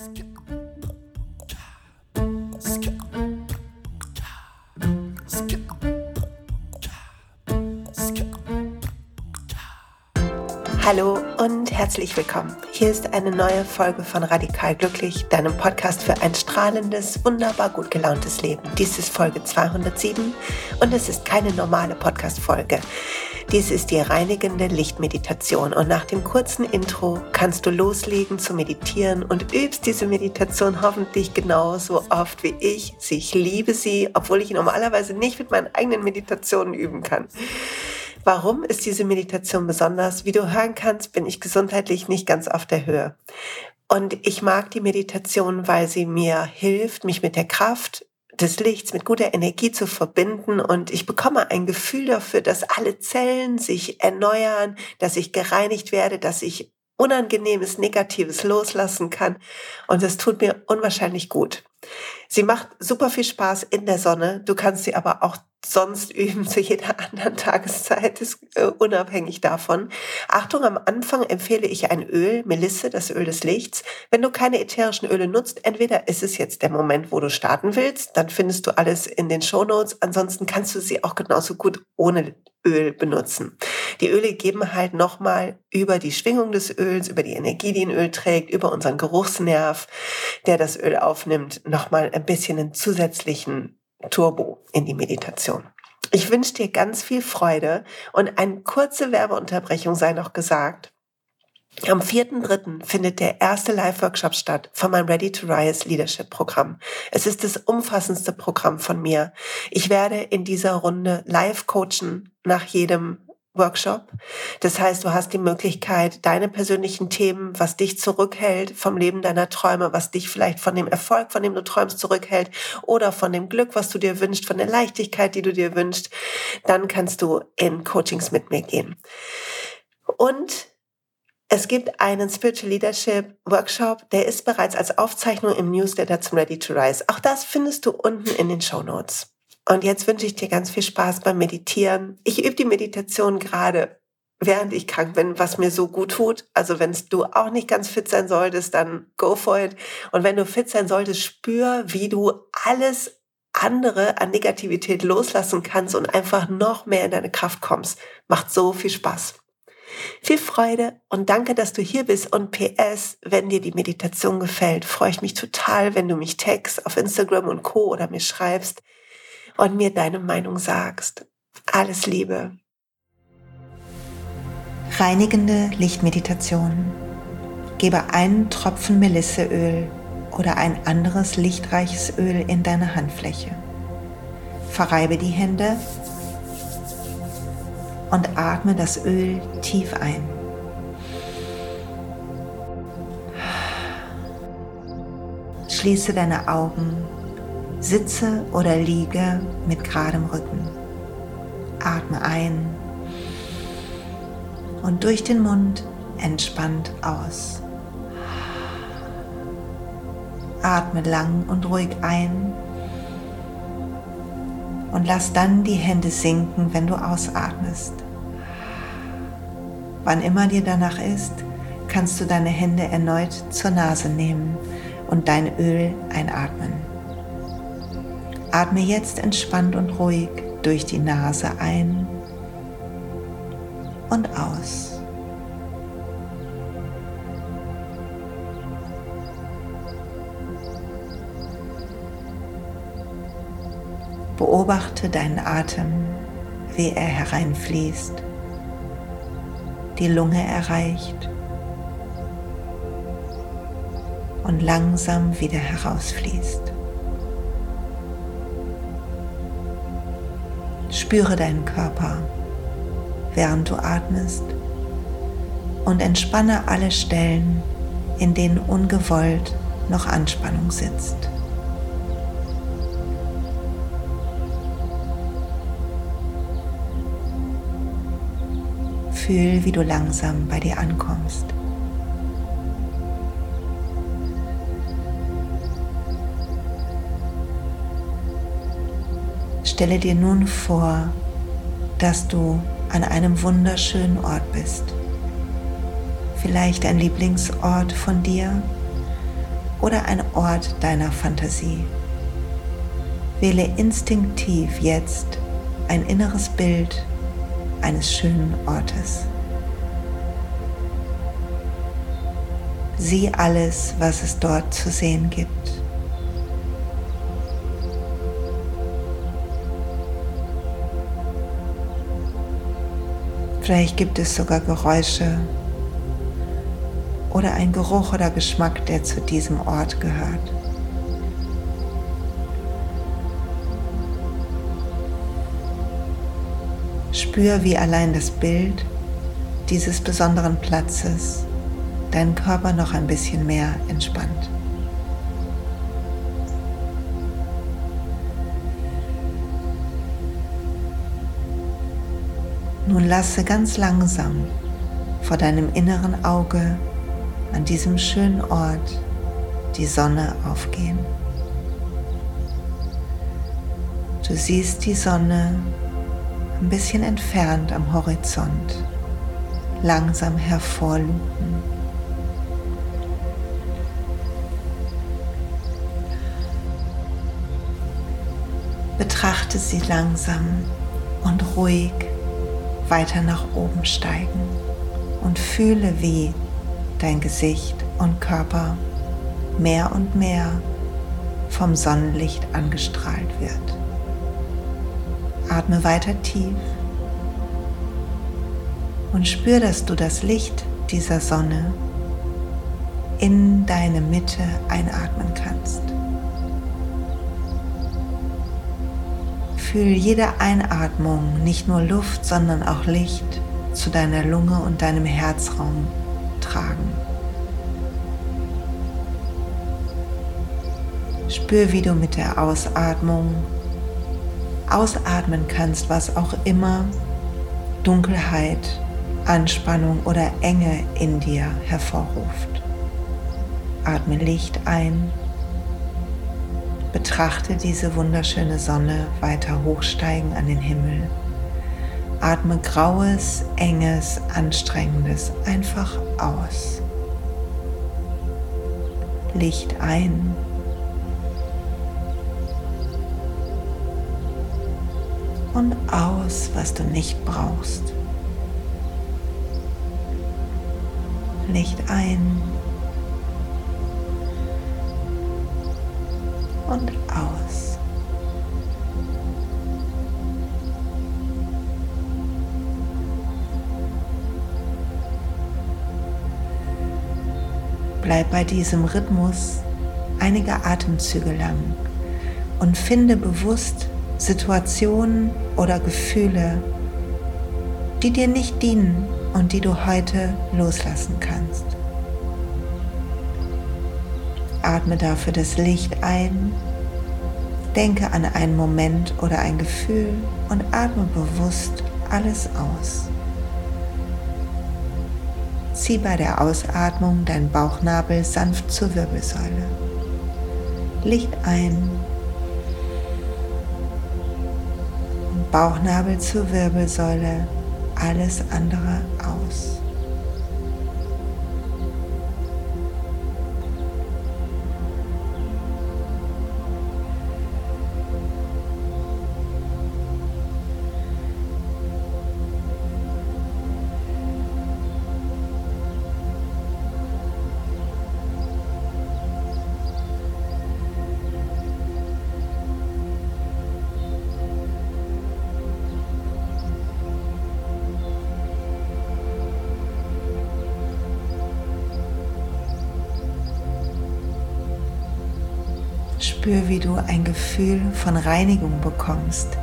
スキュッ Hallo und herzlich willkommen. Hier ist eine neue Folge von Radikal Glücklich, deinem Podcast für ein strahlendes, wunderbar gut gelauntes Leben. Dies ist Folge 207 und es ist keine normale Podcast-Folge. Dies ist die reinigende Lichtmeditation und nach dem kurzen Intro kannst du loslegen zu meditieren und übst diese Meditation hoffentlich genauso oft wie ich. Ich liebe sie, obwohl ich normalerweise nicht mit meinen eigenen Meditationen üben kann. Warum ist diese Meditation besonders? Wie du hören kannst, bin ich gesundheitlich nicht ganz auf der Höhe. Und ich mag die Meditation, weil sie mir hilft, mich mit der Kraft des Lichts, mit guter Energie zu verbinden. Und ich bekomme ein Gefühl dafür, dass alle Zellen sich erneuern, dass ich gereinigt werde, dass ich Unangenehmes, Negatives loslassen kann. Und das tut mir unwahrscheinlich gut. Sie macht super viel Spaß in der Sonne. Du kannst sie aber auch sonst üben zu jeder anderen Tageszeit, ist äh, unabhängig davon. Achtung, am Anfang empfehle ich ein Öl, Melisse, das Öl des Lichts. Wenn du keine ätherischen Öle nutzt, entweder ist es jetzt der Moment, wo du starten willst, dann findest du alles in den Show Notes. Ansonsten kannst du sie auch genauso gut ohne Öl benutzen. Die Öle geben halt nochmal über die Schwingung des Öls, über die Energie, die ein Öl trägt, über unseren Geruchsnerv, der das Öl aufnimmt, nochmal ein bisschen einen zusätzlichen Turbo in die Meditation. Ich wünsche dir ganz viel Freude und eine kurze Werbeunterbrechung sei noch gesagt. Am 4.3. findet der erste Live-Workshop statt von meinem Ready to Rise Leadership Programm. Es ist das umfassendste Programm von mir. Ich werde in dieser Runde live coachen nach jedem Workshop. Das heißt, du hast die Möglichkeit, deine persönlichen Themen, was dich zurückhält vom Leben deiner Träume, was dich vielleicht von dem Erfolg, von dem du träumst, zurückhält oder von dem Glück, was du dir wünschst, von der Leichtigkeit, die du dir wünschst, dann kannst du in Coachings mit mir gehen. Und es gibt einen Spiritual Leadership Workshop, der ist bereits als Aufzeichnung im Newsletter zum Ready to Rise. Auch das findest du unten in den Show Notes. Und jetzt wünsche ich dir ganz viel Spaß beim Meditieren. Ich übe die Meditation gerade, während ich krank bin, was mir so gut tut. Also wenn du auch nicht ganz fit sein solltest, dann go for it. Und wenn du fit sein solltest, spür, wie du alles andere an Negativität loslassen kannst und einfach noch mehr in deine Kraft kommst. Macht so viel Spaß. Viel Freude und danke, dass du hier bist. Und PS, wenn dir die Meditation gefällt, freue ich mich total, wenn du mich text auf Instagram und Co. oder mir schreibst und mir deine Meinung sagst. Alles Liebe. Reinigende Lichtmeditation. Gebe einen Tropfen Melisseöl oder ein anderes lichtreiches Öl in deine Handfläche. Verreibe die Hände und atme das Öl tief ein. Schließe deine Augen Sitze oder liege mit geradem Rücken. Atme ein und durch den Mund entspannt aus. Atme lang und ruhig ein und lass dann die Hände sinken, wenn du ausatmest. Wann immer dir danach ist, kannst du deine Hände erneut zur Nase nehmen und dein Öl einatmen. Atme jetzt entspannt und ruhig durch die Nase ein und aus. Beobachte deinen Atem, wie er hereinfließt, die Lunge erreicht und langsam wieder herausfließt. Spüre deinen Körper, während du atmest und entspanne alle Stellen, in denen ungewollt noch Anspannung sitzt. Fühl, wie du langsam bei dir ankommst. Stelle dir nun vor, dass du an einem wunderschönen Ort bist. Vielleicht ein Lieblingsort von dir oder ein Ort deiner Fantasie. Wähle instinktiv jetzt ein inneres Bild eines schönen Ortes. Sieh alles, was es dort zu sehen gibt. Vielleicht gibt es sogar Geräusche oder ein Geruch oder Geschmack, der zu diesem Ort gehört. Spür, wie allein das Bild dieses besonderen Platzes deinen Körper noch ein bisschen mehr entspannt. Nun lasse ganz langsam vor deinem inneren Auge an diesem schönen Ort die Sonne aufgehen. Du siehst die Sonne ein bisschen entfernt am Horizont langsam hervorlupen. Betrachte sie langsam und ruhig weiter nach oben steigen und fühle, wie dein Gesicht und Körper mehr und mehr vom Sonnenlicht angestrahlt wird. Atme weiter tief und spür, dass du das Licht dieser Sonne in deine Mitte einatmen kannst. Fühl jede Einatmung nicht nur Luft, sondern auch Licht zu deiner Lunge und deinem Herzraum tragen. Spür, wie du mit der Ausatmung ausatmen kannst, was auch immer Dunkelheit, Anspannung oder Enge in dir hervorruft. Atme Licht ein Betrachte diese wunderschöne Sonne weiter hochsteigen an den Himmel. Atme graues, enges, anstrengendes einfach aus. Licht ein. Und aus, was du nicht brauchst. Licht ein. Und aus. Bleib bei diesem Rhythmus einige Atemzüge lang und finde bewusst Situationen oder Gefühle, die dir nicht dienen und die du heute loslassen kannst. Atme dafür das Licht ein, denke an einen Moment oder ein Gefühl und atme bewusst alles aus. Zieh bei der Ausatmung deinen Bauchnabel sanft zur Wirbelsäule. Licht ein. Bauchnabel zur Wirbelsäule, alles andere aus. Spür, wie du ein Gefühl von Reinigung bekommst.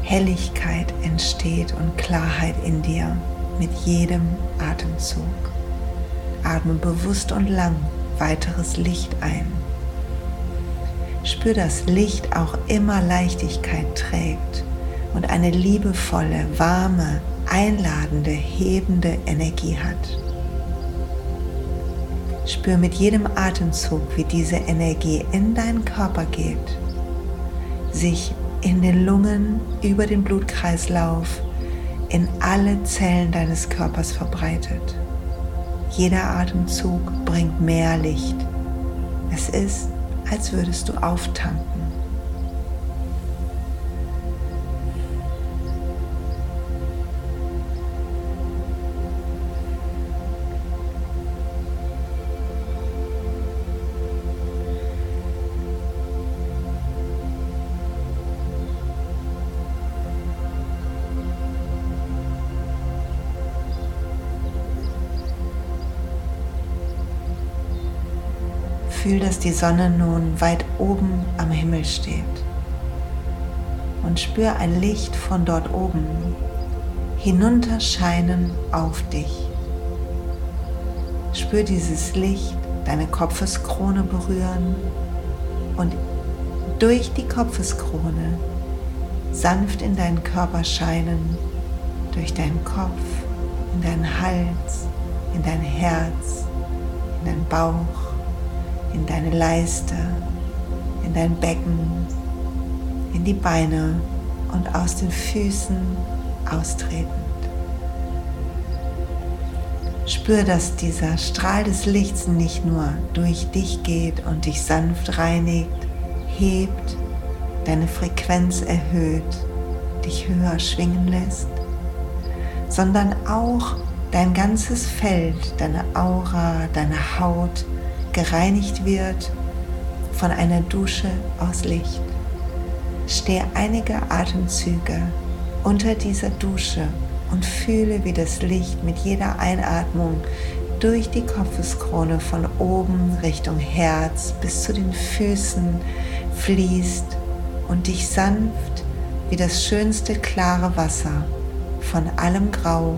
Helligkeit entsteht und Klarheit in dir mit jedem Atemzug. Atme bewusst und lang weiteres Licht ein. Spür, dass Licht auch immer Leichtigkeit trägt und eine liebevolle, warme, einladende, hebende Energie hat. Spür mit jedem Atemzug, wie diese Energie in deinen Körper geht, sich in den Lungen über den Blutkreislauf in alle Zellen deines Körpers verbreitet. Jeder Atemzug bringt mehr Licht, Es ist, als würdest du auftanken. Fühl, dass die Sonne nun weit oben am Himmel steht. Und spür ein Licht von dort oben hinunterscheinen auf dich. Spür dieses Licht deine Kopfeskrone berühren und durch die Kopfeskrone sanft in deinen Körper scheinen, durch deinen Kopf, in deinen Hals, in dein Herz, in deinen Bauch in deine Leiste, in dein Becken, in die Beine und aus den Füßen austretend. Spür, dass dieser Strahl des Lichts nicht nur durch dich geht und dich sanft reinigt, hebt, deine Frequenz erhöht, dich höher schwingen lässt, sondern auch dein ganzes Feld, deine Aura, deine Haut gereinigt wird von einer Dusche aus Licht. Stehe einige Atemzüge unter dieser Dusche und fühle, wie das Licht mit jeder Einatmung durch die Kopfeskrone von oben Richtung Herz bis zu den Füßen fließt und dich sanft wie das schönste klare Wasser von allem Grau,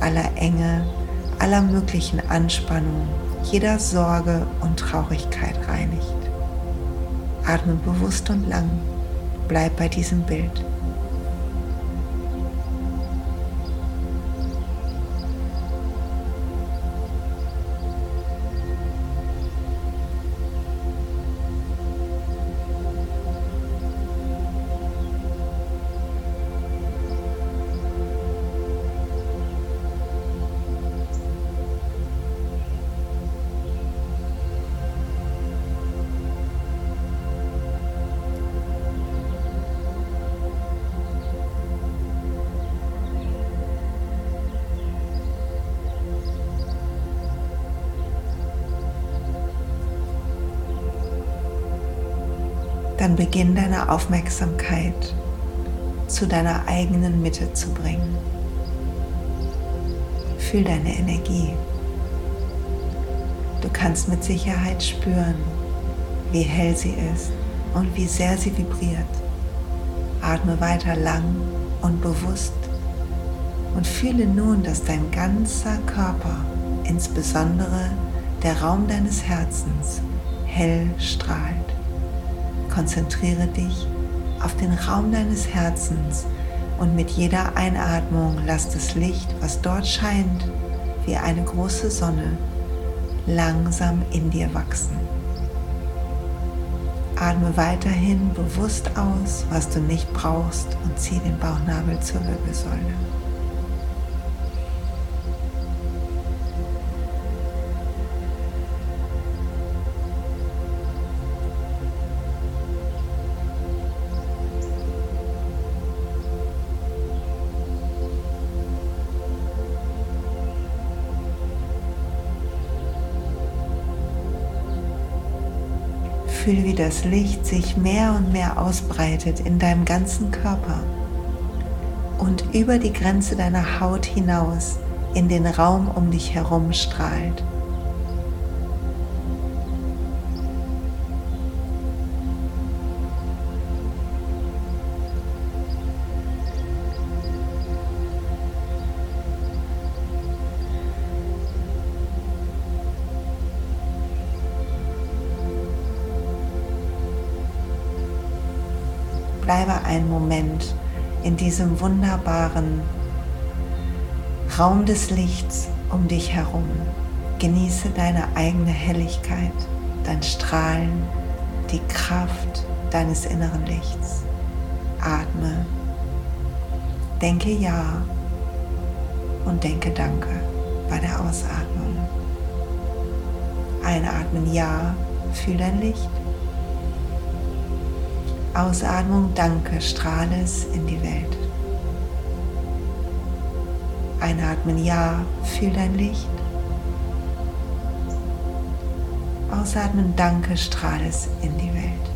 aller Enge, aller möglichen Anspannung jeder Sorge und Traurigkeit reinigt. Atme bewusst und lang. Bleib bei diesem Bild. Dann beginn deine Aufmerksamkeit zu deiner eigenen Mitte zu bringen. Fühl deine Energie. Du kannst mit Sicherheit spüren, wie hell sie ist und wie sehr sie vibriert. Atme weiter lang und bewusst und fühle nun, dass dein ganzer Körper, insbesondere der Raum deines Herzens, hell strahlt. Konzentriere dich auf den Raum deines Herzens und mit jeder Einatmung lass das Licht, was dort scheint, wie eine große Sonne, langsam in dir wachsen. Atme weiterhin bewusst aus, was du nicht brauchst und zieh den Bauchnabel zur Wirbelsäule. Fühl, wie das Licht sich mehr und mehr ausbreitet in deinem ganzen Körper und über die Grenze deiner Haut hinaus in den Raum um dich herum strahlt. Bleibe einen Moment in diesem wunderbaren Raum des Lichts um dich herum. Genieße deine eigene Helligkeit, dein Strahlen, die Kraft deines inneren Lichts. Atme, denke Ja und denke Danke bei der Ausatmung. Einatmen Ja fühl dein Licht. Ausatmung, danke, strahle es in die Welt. Einatmen, ja, fühl dein Licht. Ausatmen, danke, strahle es in die Welt.